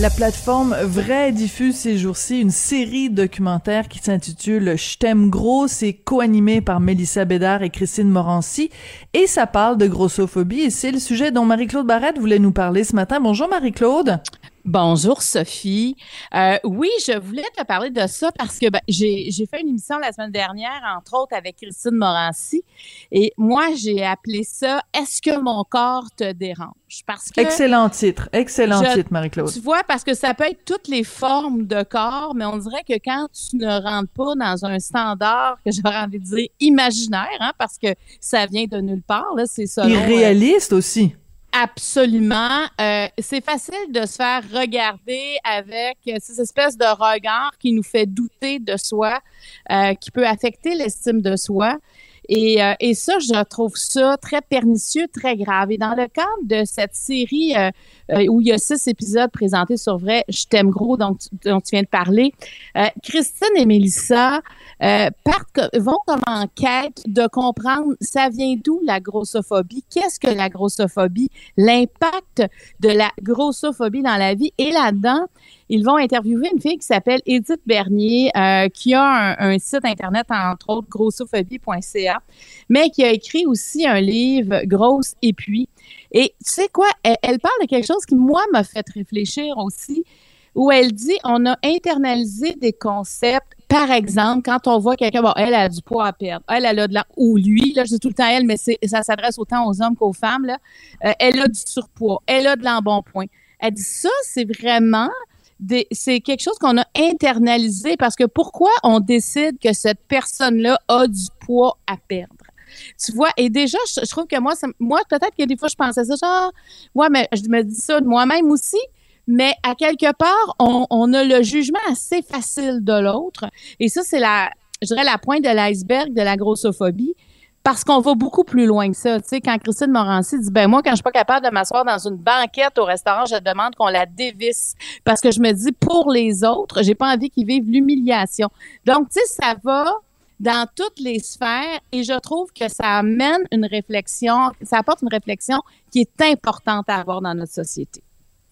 La plateforme Vrai diffuse ces jours-ci une série documentaire qui s'intitule Je t'aime gros. C'est co-animé par Mélissa Bédard et Christine Morancy et ça parle de grossophobie et c'est le sujet dont Marie-Claude Barrette voulait nous parler ce matin. Bonjour Marie-Claude. Bonjour Sophie. Euh, oui, je voulais te parler de ça parce que ben, j'ai fait une émission la semaine dernière, entre autres avec Christine Morancy, et moi j'ai appelé ça Est-ce que mon corps te dérange Parce que excellent titre, excellent titre, Marie-Claude. Tu vois, parce que ça peut être toutes les formes de corps, mais on dirait que quand tu ne rentres pas dans un standard que j'aurais envie de dire imaginaire, hein, parce que ça vient de nulle part, là, c'est ça. Irréaliste aussi. Absolument. Euh, c'est facile de se faire regarder avec ces espèces de regard qui nous fait douter de soi, euh, qui peut affecter l'estime de soi. Et, euh, et, ça, je trouve ça très pernicieux, très grave. Et dans le cadre de cette série euh, euh, où il y a six épisodes présentés sur vrai, je t'aime gros, dont, tu viens de parler, Christine et Mélissa partent, vont comme en quête de comprendre ça vient d'où la grossophobie, qu'est-ce que la grossophobie, l'impact de la grossophobie dans la vie. Et là-dedans, ils vont interviewer une fille qui s'appelle Edith Bernier, qui a un, site internet, entre autres, grossophobie.ca, mais qui a écrit aussi un livre, Grosse et puis. Et tu sais quoi, elle, parle de quelque chose qui, moi, m'a fait réfléchir aussi, où elle dit on a internalisé des concepts. Par exemple, quand on voit quelqu'un, bon, elle a du poids à perdre, elle, a de la, ou lui, là, je dis tout le temps elle, mais ça s'adresse autant aux hommes qu'aux femmes, euh, elle a du surpoids, elle a de l'embonpoint. Elle dit ça, c'est vraiment c'est quelque chose qu'on a internalisé parce que pourquoi on décide que cette personne-là a du poids à perdre? Tu vois, et déjà, je, trouve que moi, moi peut-être que des fois, je pensais ça, genre, ouais, mais je me dis ça de moi-même aussi, mais à quelque part, on, on a le jugement assez facile de l'autre. Et ça, c'est la, je dirais, la pointe de l'iceberg de la grossophobie parce qu'on va beaucoup plus loin que ça. Tu sais, quand Christine Morancy dit, ben moi, quand je suis pas capable de m'asseoir dans une banquette au restaurant, je demande qu'on la dévisse parce que je me dis, pour les autres, j'ai pas envie qu'ils vivent l'humiliation. Donc, tu sais, ça va dans toutes les sphères et je trouve que ça amène une réflexion, ça apporte une réflexion qui est importante à avoir dans notre société.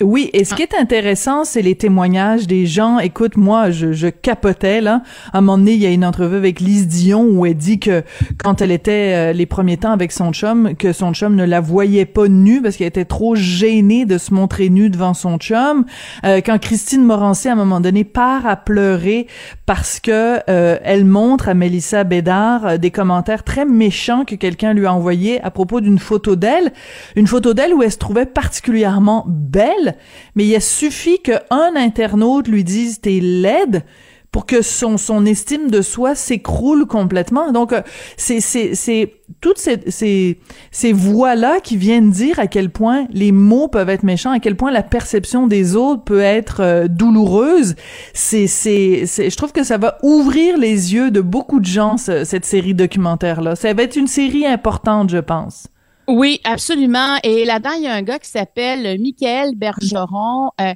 Oui, et ce qui est intéressant, c'est les témoignages des gens. Écoute, moi, je, je capotais là. À un moment donné, il y a une entrevue avec Lise Dion où elle dit que quand elle était euh, les premiers temps avec son chum, que son chum ne la voyait pas nue parce qu'elle était trop gênée de se montrer nue devant son chum. Euh, quand Christine Morancé, à un moment donné, part à pleurer parce que euh, elle montre à Mélissa Bédard des commentaires très méchants que quelqu'un lui a envoyés à propos d'une photo d'elle, une photo d'elle où elle se trouvait particulièrement belle mais il a suffi qu'un internaute lui dise t'es laide pour que son, estime de soi s'écroule complètement. Donc, euh, c'est, toutes ces, voix-là qui viennent dire à quel point les mots peuvent être méchants, à quel point la perception des autres peut être euh, douloureuse. C'est, je trouve que ça va ouvrir les yeux de beaucoup de gens, cette série documentaire-là. Ça va être une série importante, je pense. Oui, absolument. Et là-dedans, il y a un gars qui s'appelle Michael Bergeron. Euh,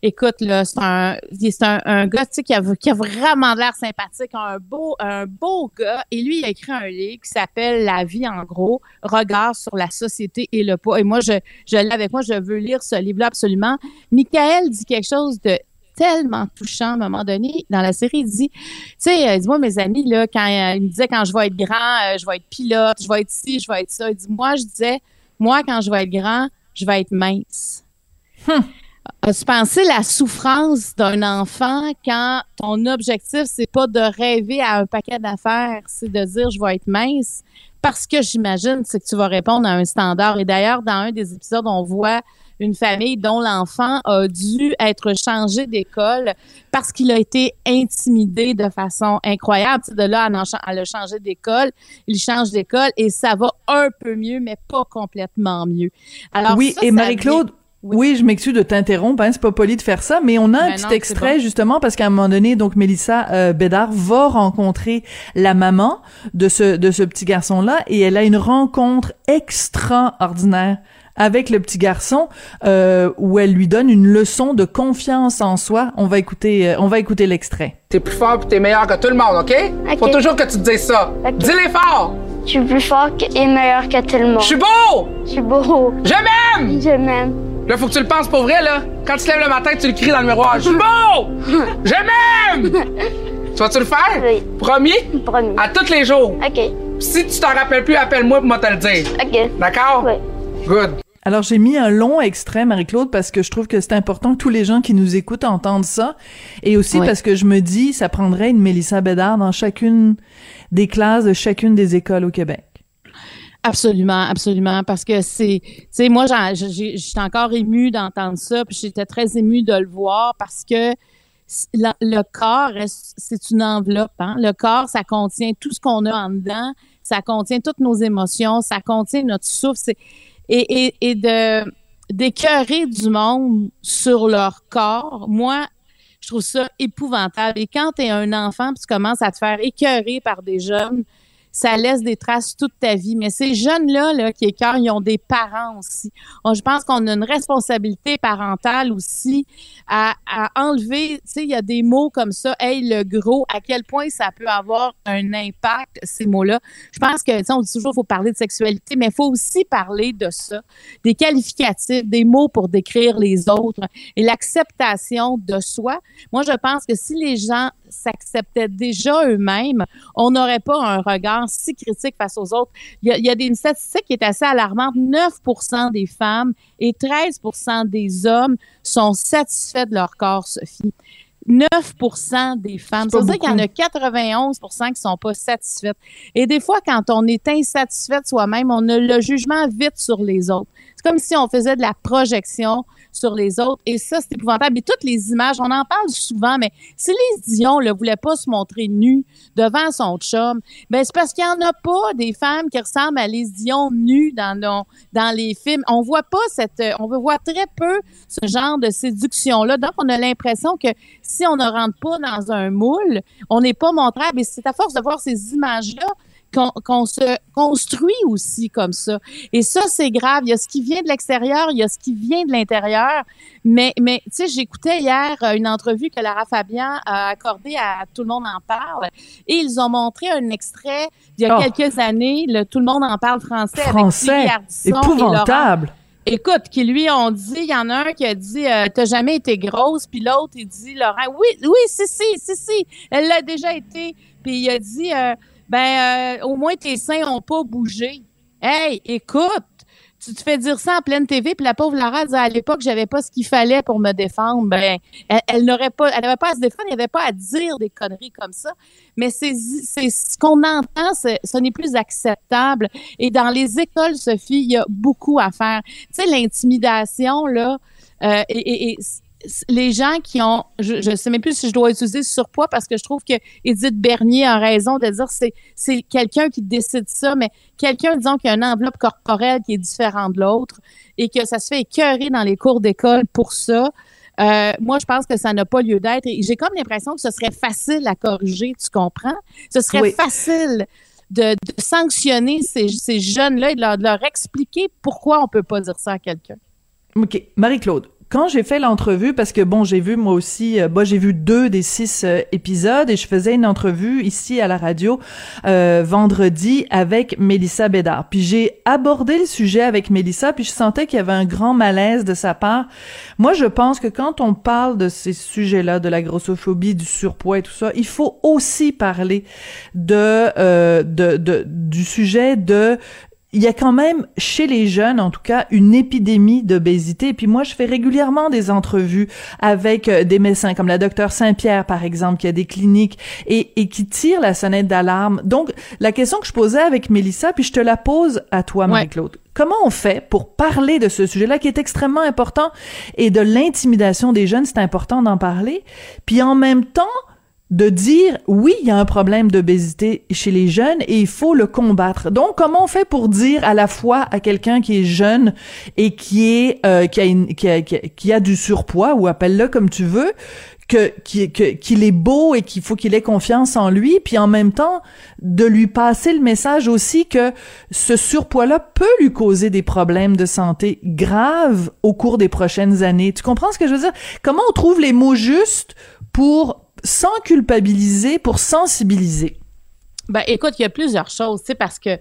écoute, là, c'est un, c'est un, gars, qui a, qui a vraiment l'air sympathique, un beau, un beau gars. Et lui, il a écrit un livre qui s'appelle La vie, en gros, regard sur la société et le poids. Et moi, je, je l'ai avec moi, je veux lire ce livre-là absolument. Michael dit quelque chose de tellement touchant à un moment donné. Dans la série, il dit, tu sais, euh, dis-moi, mes amis, là, quand euh, il me disait quand je vais être grand, euh, je vais être pilote, je vais être ci, je vais être ça. Il dit, moi, je disais, moi, quand je vais être grand, je vais être mince. Hum. As-tu pensé la souffrance d'un enfant quand ton objectif, c'est pas de rêver à un paquet d'affaires, c'est de dire je vais être mince? Parce que j'imagine, c'est que tu vas répondre à un standard. Et d'ailleurs, dans un des épisodes, on voit une famille dont l'enfant a dû être changé d'école parce qu'il a été intimidé de façon incroyable. de là à, le changer d'école, il change d'école et ça va un peu mieux, mais pas complètement mieux. Alors, oui, et Marie-Claude, Oui, je m'excuse de t'interrompre, hein, c'est pas poli de faire ça, mais on a un Ben petit non, extrait bon. justement parce qu'à un moment donné, donc Mélissa euh, Bédard va rencontrer la maman de ce de ce petit garçon là et elle a une rencontre extraordinaire avec le petit garçon euh, où elle lui donne une leçon de confiance en soi. On va écouter euh, on va écouter l'extrait. T'es plus fort pis t'es meilleur que tout le monde, OK? Ok. Faut toujours que tu te dises ça. Ok. Dis-les fort! Je suis plus fort et meilleur que tout le monde. Je suis beau! Je suis beau. Je m'aime! Je m'aime. Là, faut que tu le penses pour vrai, là. Quand tu te lèves le matin, tu le cries dans le miroir. Je suis beau! Je m'aime! tu vas-tu le faire? Oui. Promis? Promis. À tous les jours. OK. Si tu t'en rappelles plus, appelle-moi pour moi te le dire. OK. D'accord? Oui. Good. Alors j'ai mis un long extrait Marie-Claude parce que je trouve que c'est important que tous les gens qui nous écoutent entendent ça et aussi parce que je me dis ça prendrait une Mélissa Bédard dans chacune des classes de chacune des écoles au Québec. Absolument, absolument, parce que c'est, tu sais, moi, j'étais encore émue d'entendre ça, puis j'étais très émue de le voir parce que la- le corps, c'est une enveloppe. Hein? Le corps, ça contient tout ce qu'on a en dedans, ça contient toutes nos émotions, ça contient notre souffle. Et, et de d'écœurer du monde sur leur corps, moi, je trouve ça épouvantable. Et quand tu es un enfant, puis tu commences à te faire écœurer par des jeunes, ça laisse des traces toute ta vie. Mais ces jeunes-là là, qui écœurent, ils ont des parents aussi. Je pense qu'on a une responsabilité parentale aussi à, à enlever, tu sais, il y a des mots comme ça, hey, le gros, à quel point ça peut avoir un impact, ces mots-là? Je pense que, tu sais, on dit toujours qu'il faut parler de sexualité, mais il faut aussi parler de ça, des qualificatifs, des mots pour décrire les autres et l'acceptation de soi. Moi, je pense que si les gens s'acceptaient déjà eux-mêmes, on n'aurait pas un regard si critique face aux autres. Il y a, il y a des, une statistique qui est assez alarmante. 9% des femmes et 13% des hommes sont satisfaits de leur corps, Sophie. 9% des femmes. Ça veut dire qu'il y en a beaucoup. 91 qui sont pas satisfaites. Et des fois, quand on est insatisfait de soi-même, on a le jugement vite sur les autres. C'est comme si on faisait de la projection sur les autres. Et ça, c'est épouvantable. Et toutes les images, on en parle souvent, mais si Lise Dion ne voulait pas se montrer nue devant son chum, ben c'est parce qu'il n'y en a pas des femmes qui ressemblent à Lise Dion nues dans, dans les films. On voit pas cette... euh, On voit très peu ce genre de séduction-là. Donc, on a l'impression que si on ne rentre pas dans un moule, on n'est pas montrable. Et c'est à force de voir ces images-là qu'on se construit aussi comme ça. Et ça, c'est grave. Il y a ce qui vient de l'extérieur, il y a ce qui vient de l'intérieur. Mais, mais tu sais, j'écoutais hier euh, une entrevue que Lara Fabian a accordée à Tout le monde en parle. Et ils ont montré un extrait il y a Oh. quelques années, le Tout le monde en parle français. Français, avec et épouvantable. Écoute, qui lui ont dit, il y en a un qui a dit, euh, t'as jamais été grosse, puis l'autre il dit, Laurent, oui, oui, si, si, si, si, elle l'a déjà été, puis il a dit, euh, ben, euh, au moins tes seins ont pas bougé. Hey, écoute, tu te fais dire ça en pleine TV, puis la pauvre Lara disait à l'époque, j'avais pas ce qu'il fallait pour me défendre. Ben, elle, elle n'aurait pas, elle n'avait pas à se défendre, il n'y avait pas à dire des conneries comme ça. Mais c'est, ce qu'on entend, ce n'est plus acceptable. Et dans les écoles, Sophie, il y a beaucoup à faire. Tu sais, l'intimidation, là, euh, et, les gens qui ont, je ne sais même plus si je dois utiliser surpoids parce que je trouve que Edith Bernier a raison de dire c'est c'est quelqu'un qui décide ça, mais quelqu'un disons qui a une enveloppe corporelle qui est différente de l'autre et que ça se fait écœurer dans les cours d'école pour ça. Euh, moi, je pense que ça n'a pas lieu d'être. Et j'ai comme l'impression que ce serait facile à corriger, tu comprends? Ce serait Oui. facile de, de sanctionner ces, ces jeunes-là et de leur, de leur expliquer pourquoi on peut pas dire ça à quelqu'un. OK. Marie-Claude, quand j'ai fait l'entrevue, parce que bon, j'ai vu moi aussi, euh, bah, j'ai vu deux des six euh, épisodes et je faisais une entrevue ici à la radio euh, vendredi avec Mélissa Bédard. Puis j'ai abordé le sujet avec Mélissa, puis je sentais qu'il y avait un grand malaise de sa part. Moi, je pense que quand on parle de ces sujets-là, de la grossophobie, du surpoids et tout ça, il faut aussi parler de, euh, de, de du sujet de il y a quand même chez les jeunes, en tout cas, une épidémie d'obésité. Et puis moi, je fais régulièrement des entrevues avec euh, des médecins, comme la docteure Saint-Pierre, par exemple, qui a des cliniques et, et qui tire la sonnette d'alarme. Donc, la question que je posais avec Mélissa, puis je te la pose à toi, Marie-Claude. Comment on fait pour parler de ce sujet-là qui est extrêmement important et de l'intimidation des jeunes, c'est important d'en parler. Puis en même temps, de dire oui, il y a un problème d'obésité chez les jeunes et il faut le combattre. Donc comment on fait pour dire à la fois à quelqu'un qui est jeune et qui est euh, qui, a une, qui, a, qui a du surpoids ou appelle-le comme tu veux que qu'il est beau et qu'il faut qu'il ait confiance en lui puis en même temps de lui passer le message aussi que ce surpoids-là peut lui causer des problèmes de santé graves au cours des prochaines années. Tu comprends ce que je veux dire? Comment on trouve les mots justes pour sans culpabiliser, pour sensibiliser? Ben, écoute, il y a plusieurs choses, tu sais, parce que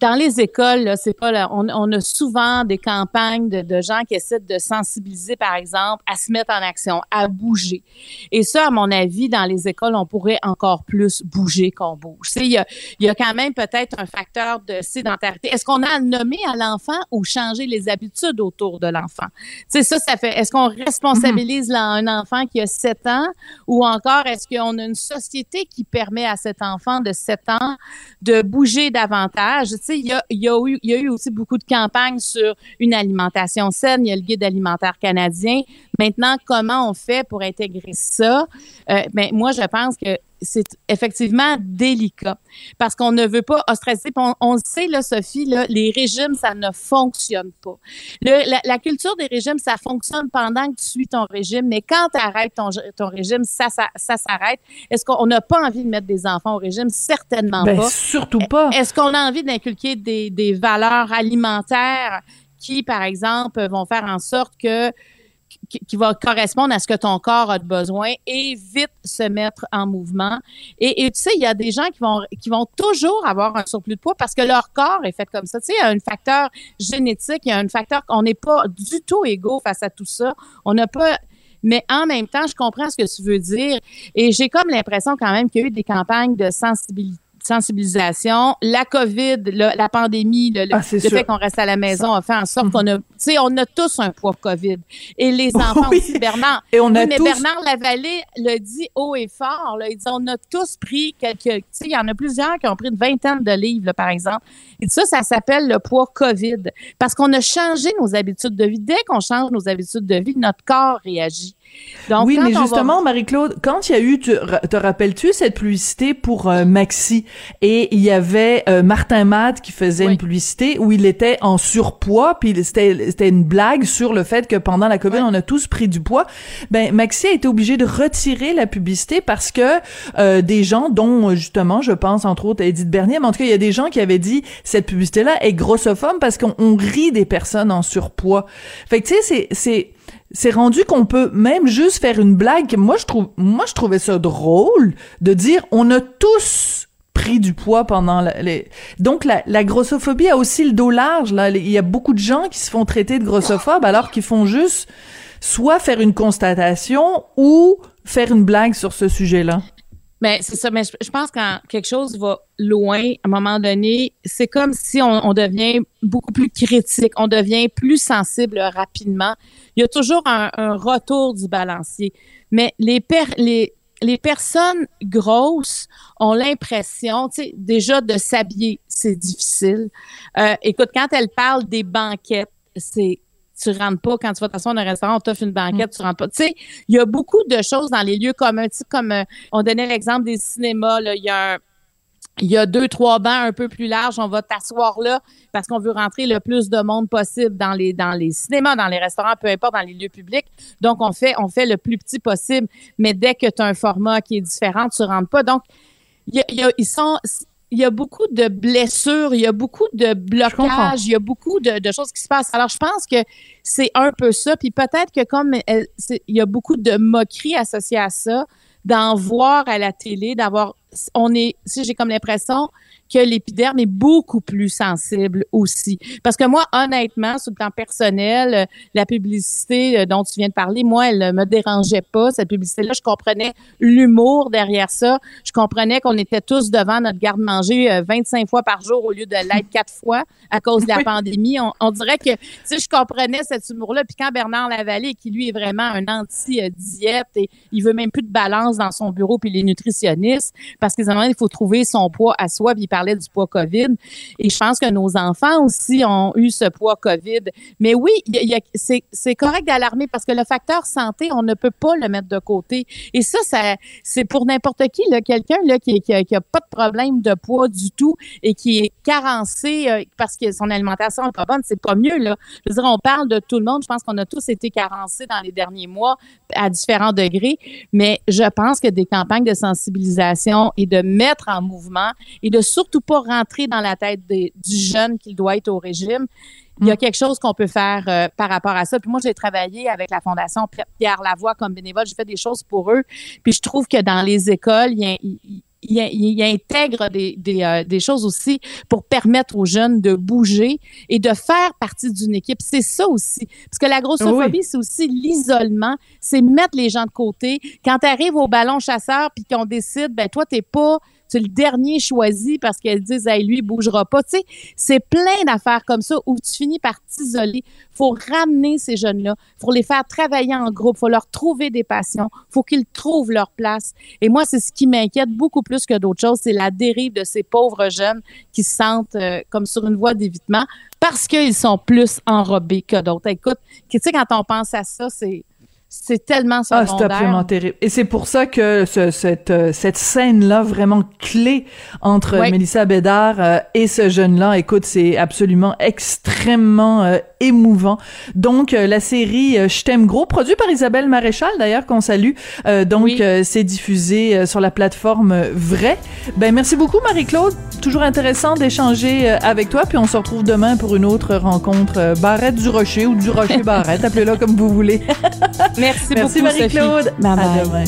dans les écoles, c'est pas là, on, on, a souvent des campagnes de, de, gens qui essaient de sensibiliser, par exemple, à se mettre en action, à bouger. Et ça, à mon avis, dans les écoles, on pourrait encore plus bouger qu'on bouge. Il y, a, il y a quand même peut-être un facteur de sédentarité. Est-ce qu'on a à nommer à l'enfant ou changer les habitudes autour de l'enfant? Tu sais, ça, ça fait. Est-ce qu'on responsabilise un enfant qui a 7 ans ou encore est-ce qu'on a une société qui permet à cet enfant de 7 ans de bouger davantage? Il y a, eu aussi beaucoup de campagnes sur une alimentation saine. Il y a le guide alimentaire canadien. Maintenant, comment on fait pour intégrer ça? Euh, ben, moi, je pense que c'est effectivement délicat parce qu'on ne veut pas ostraciser. On, on le sait, là, Sophie, là, les régimes, ça ne fonctionne pas. Le, la, la, culture des régimes, ça fonctionne pendant que tu suis ton régime, mais quand tu arrêtes ton, ton régime, ça, ça, ça s'arrête. Est-ce qu'on n'a pas envie de mettre des enfants au régime? Certainement ben, pas. Surtout pas. Est-ce qu'on a envie d'inculquer des, des valeurs alimentaires qui, par exemple, vont faire en sorte que qui, va correspondre à ce que ton corps a de besoin et vite se mettre en mouvement. Et, tu sais, il y a des gens qui vont qui vont toujours avoir un surplus de poids parce que leur corps est fait comme ça. Tu sais, il y a un facteur génétique, il y a un facteur qu'on n'est pas du tout égaux face à tout ça. On n'a pas mais en même temps, je comprends ce que tu veux dire et j'ai comme l'impression quand même qu'il y a eu des campagnes de sensibilité sensibilisation. La COVID, le, la pandémie, le, ah, le fait qu'on reste à la maison a fait en sorte qu'on a, tu sais, on a tous un poids COVID. Et les enfants oui. aussi, Bernard. Et on a oui, mais tous... Bernard Lavallée le dit haut et fort. Là. Il dit, on a tous pris quelques, tu sais, il y en a plusieurs qui ont pris une vingtaine de livres, là, par exemple. Et ça, ça s'appelle le poids COVID. Parce qu'on a changé nos habitudes de vie. Dès qu'on change nos habitudes de vie, notre corps réagit. Donc, oui, mais justement, va... Marie-Claude, quand il y a eu, tu, te rappelles-tu cette publicité pour euh, Maxi? Et il y avait euh, Martin Matt qui faisait oui. une publicité où il était en surpoids, puis c'était c'était une blague sur le fait que pendant la COVID, oui. on a tous pris du poids. Ben Maxi a été obligé de retirer la publicité parce que euh, des gens, dont justement, je pense entre autres Edith Bernier, mais en tout cas, il y a des gens qui avaient dit cette publicité-là est grossophobe parce qu'on rit des personnes en surpoids. Fait que tu sais, c'est c'est rendu qu'on peut même juste faire une blague. Moi, je trouve, moi, je trouvais ça drôle de dire on a tous pris du poids pendant les... donc la, la, grossophobie a aussi le dos large là il y a beaucoup de gens qui se font traiter de grossophobes alors qu'ils font juste soit faire une constatation ou faire une blague sur ce sujet-là mais c'est ça, mais je, pense quand quelque chose va loin, à un moment donné, c'est comme si on, on, devient beaucoup plus critique, on devient plus sensible rapidement. Il y a toujours un, retour du balancier. Mais les, les, les personnes grosses ont l'impression, tu sais, déjà de s'habiller, c'est difficile. Euh, écoute, quand elles parlent des banquettes, c'est tu rentres pas quand tu vas t'asseoir dans un restaurant, on t'offre une banquette, mm. tu rentres pas. Tu sais, il y a beaucoup de choses dans les lieux communs. Tu sais, comme euh, on donnait l'exemple des cinémas, là, il y a un, il y a deux, trois bancs un peu plus larges. On va t'asseoir là parce qu'on veut rentrer le plus de monde possible dans les, dans les cinémas, dans les restaurants, peu importe, dans les lieux publics. Donc, on fait, on fait le plus petit possible. Mais dès que tu as un format qui est différent, tu rentres pas. Donc, y a, y a, ils sont, il y a beaucoup de blessures, il y a beaucoup de blocages, il y a beaucoup de, de, choses qui se passent. Alors, je pense que c'est un peu ça. Puis peut-être que comme elle, il y a beaucoup de moqueries associées à ça, d'en voir à la télé, d'avoir, on est, si j'ai comme l'impression que l'épiderme est beaucoup plus sensible aussi. Parce que moi, honnêtement, sur le plan personnel, la publicité dont tu viens de parler, moi, elle me dérangeait pas, cette publicité-là. Je comprenais l'humour derrière ça. Je comprenais qu'on était tous devant notre garde-manger 25 fois par jour au lieu de l'être quatre fois à cause de la oui. pandémie. On, on, dirait que, sais, je comprenais cet humour-là. Puis quand Bernard Lavallée, qui lui est vraiment un anti-diète et il veut même plus de balance dans son bureau puis les nutritionnistes, parce qu'ils il faut trouver son poids à soi. Puis il parlait du poids COVID. Et je pense que nos enfants aussi ont eu ce poids COVID. Mais oui, c'est correct d'alarmer parce que le facteur santé, on ne peut pas le mettre de côté. Et ça, ça c'est pour n'importe qui, quelqu'un là, qui, qui, qui a pas de problème de poids du tout et qui est carencé euh, parce que son alimentation n'est pas bonne, c'est pas mieux. Là. Je veux dire, on parle de tout le monde. Je pense qu'on a tous été carencés dans les derniers mois à différents degrés, mais je pense que des campagnes de sensibilisation et de mettre en mouvement et de surtout pas rentrer dans la tête du jeune qu'il doit être au régime, il y a mm. quelque chose qu'on peut faire euh, par rapport à ça. Puis moi, j'ai travaillé avec la Fondation Pierre Lavoie comme bénévole. J'ai fait des choses pour eux. Puis je trouve que dans les écoles, il y a, il, intègre des, des, euh, des, choses aussi pour permettre aux jeunes de bouger et de faire partie d'une équipe. C'est ça aussi. Parce que la grossophobie, c'est aussi l'isolement, c'est mettre les gens de côté. Quand tu arrives au ballon chasseur puis qu'on décide, ben toi, t'es pas tu le dernier choisi parce qu'elles disent, hey, lui, il bougera pas. Tu sais, c'est plein d'affaires comme ça où tu finis par t'isoler. faut ramener ces jeunes-là. faut les faire travailler en groupe. faut leur trouver des passions. faut qu'ils trouvent leur place. Et moi, c'est ce qui m'inquiète beaucoup plus que d'autres choses. C'est la dérive de ces pauvres jeunes qui se sentent euh, comme sur une voie d'évitement parce qu'ils sont plus enrobés que d'autres. Écoute, tu sais, quand on pense à ça, c'est c'est tellement secondaire. Ah, c'est absolument terrible. Et c'est pour ça que ce, cette, euh, cette scène-là, vraiment clé entre Mélissa Bédard euh, et ce jeune-là, écoute, c'est absolument extrêmement euh, émouvant. Donc, la série Je t'aime gros, produit par Isabelle Maréchal, d'ailleurs, qu'on salue. donc, c'est diffusé sur la plateforme Vrai. Ben, merci beaucoup, Marie-Claude. Toujours intéressant d'échanger avec toi. Puis on se retrouve demain pour une autre rencontre Barrette du Rocher ou du Rocher Barrette, appelez-le comme vous voulez. Merci, Merci beaucoup, Marie-Claude. À demain.